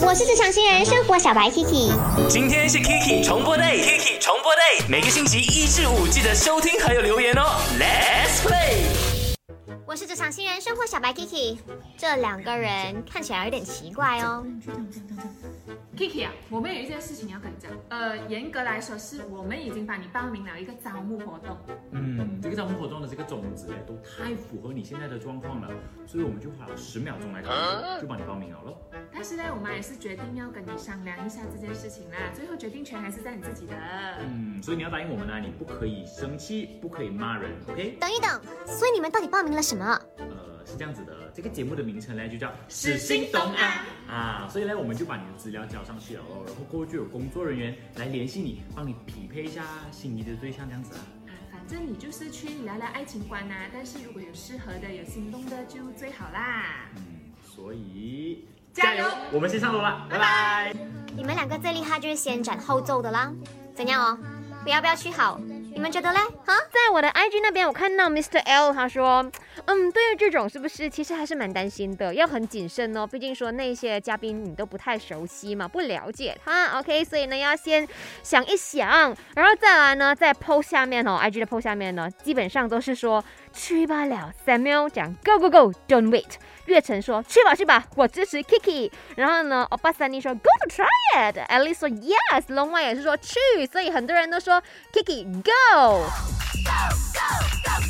我是职场新人生活小白 Kiki，今天是 Kiki 重播 day，Kiki 重播 day，每个星期一至五记得收听还有留言哦，Let's play。我是职场新人生活小白 Kiki，这两个人看起来有点奇怪哦。Kiki 啊，我们有一件事情要跟你讲。呃，严格来说，是我们已经帮你报名了一个招募活动。嗯，这个招募活动的这个种子呢，都太符合你现在的状况了，所以我们就花了十秒钟来讨论，就帮你报名了咯。但是呢，我们还是决定要跟你商量一下这件事情啦。最后决定权还是在你自己的。嗯，所以你要答应我们呢，你不可以生气，不可以骂人，OK？等一等，所以你们到底报名了什么？呃，是这样子的，这个节目的名称呢就叫“使心动啊”啊，所以呢我们就把你的资料交上去了哦，然后过后就有工作人员来联系你，帮你匹配一下心仪的对象这样子啊。啊，反正你就是去聊聊爱情观呐、但是如果有适合的、有心动的，就最好啦。加油我们先上楼了，拜拜。你们两个最厉害就是先斩后奏的啦。怎样哦？不要不要去好？你们觉得嘞？哈？在我的 IG 那边，我看到 Mr. L 他说，嗯，对于这种是不是其实还是蛮担心的，要很谨慎哦，毕竟说那些嘉宾你都不太熟悉嘛，不了解他，OK，所以呢要先想一想，然后再来呢，在 post 下面哦，IG 的 post 下面呢，基本上都是说去吧了，Samuel 讲 Go Go Go，Don't wait。月晨说：“去吧去吧，我支持 Kiki。”然后呢，欧巴桑尼说：“Go to try it。”Alice 说：“Yes。”龙王也是说去，所以很多人都说 Kiki Go。勇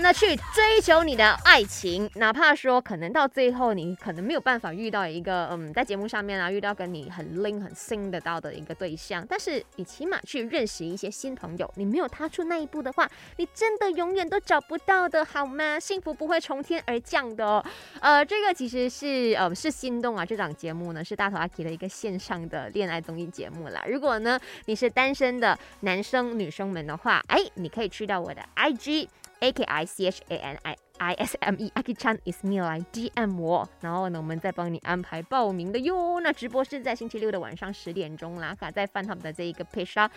那去追求你的爱情，哪怕说可能到最后你可能没有办法遇到一个嗯，在节目上面啊遇到跟你很 link 很 sing 得到的一个对象，但是你起码去认识一些新朋友。你没有踏出那一步的话，你真的永远都找不到的好吗？幸福不会从天而降的哦。呃，这个其实是呃是心动啊这档节目呢是大头阿 K 的一个线上的恋爱综艺节目啦。如果呢你是单身的男生女生们的话，哎，你可以去到我的 IG。A K I C H A N I I S M E Aki Chan is me 来 D M 我，然后呢，我们再帮你安排报名的哟。那直播是在星期六的晚上十点钟啦，卡在 Fun Hub 的这一个 page 啦。